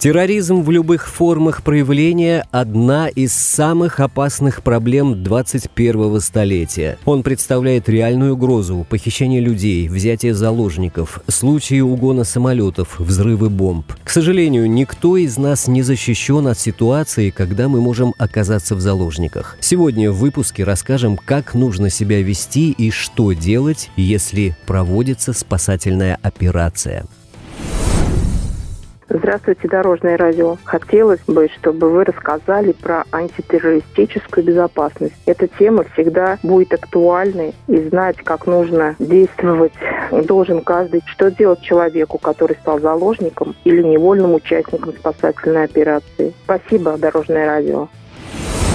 Терроризм в любых формах проявления – одна из самых опасных проблем 21-го столетия. Он представляет реальную угрозу, похищение людей, взятие заложников, случаи угона самолетов, взрывы бомб. К сожалению, никто из нас не защищен от ситуации, когда мы можем оказаться в заложниках. Сегодня в выпуске расскажем, как нужно себя вести и что делать, если проводится спасательная операция. Здравствуйте, Дорожное радио. Хотелось бы, чтобы вы рассказали про антитеррористическую безопасность. Эта тема всегда будет актуальной и знать, как нужно действовать должен каждый. Что делать человеку, который стал заложником или невольным участником спасательной операции. Спасибо, Дорожное радио.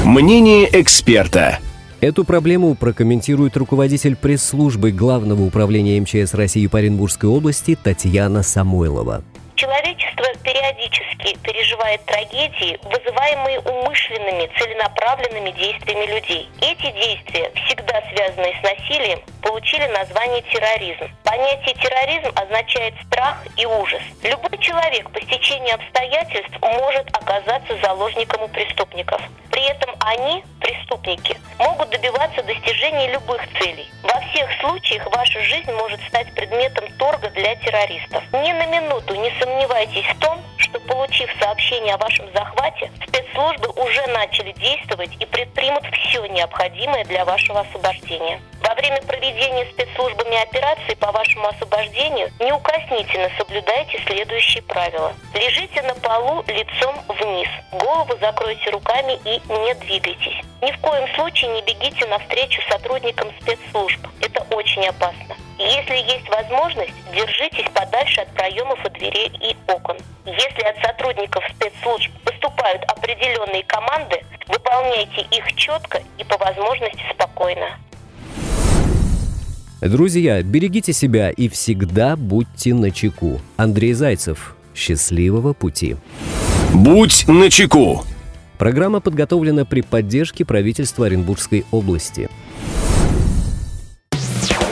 Мнение эксперта. Эту проблему прокомментирует руководитель пресс-службы Главного управления МЧС России по Оренбургской области Татьяна Самойлова. Человечество периодически переживает трагедии, вызываемые умышленными, целенаправленными действиями людей. Эти действия, всегда связанные с насилием, получили название терроризм. Понятие терроризм означает страх и ужас. Любой человек по стечению обстоятельств может оказаться заложником у преступников. При этом они, преступники, могут добиваться достижения любых целей. Во всех случаях ваша жизнь может стать предметом торга для террористов. Ни на минуту не сомневайтесь в том, что получив сообщение о вашем захвате, спецслужбы уже начали действовать и предпримут все необходимое для вашего освобождения. Во время проведения спецслужбами операции по вашему освобождению неукоснительно соблюдайте следующие правила. Лежите на полу лицом вниз, голову закройте руками и не двигайтесь. Ни в коем случае не бегите навстречу сотрудникам спецслужб. Это очень опасно. Если есть возможность, держитесь подальше от проемов и дверей и окон. Если от сотрудников спецслужб поступают определенные команды, выполняйте их четко и по возможности спокойно. Друзья, берегите себя и всегда будьте начеку. Андрей Зайцев. Счастливого пути. Будь начеку. Программа подготовлена при поддержке правительства Оренбургской области.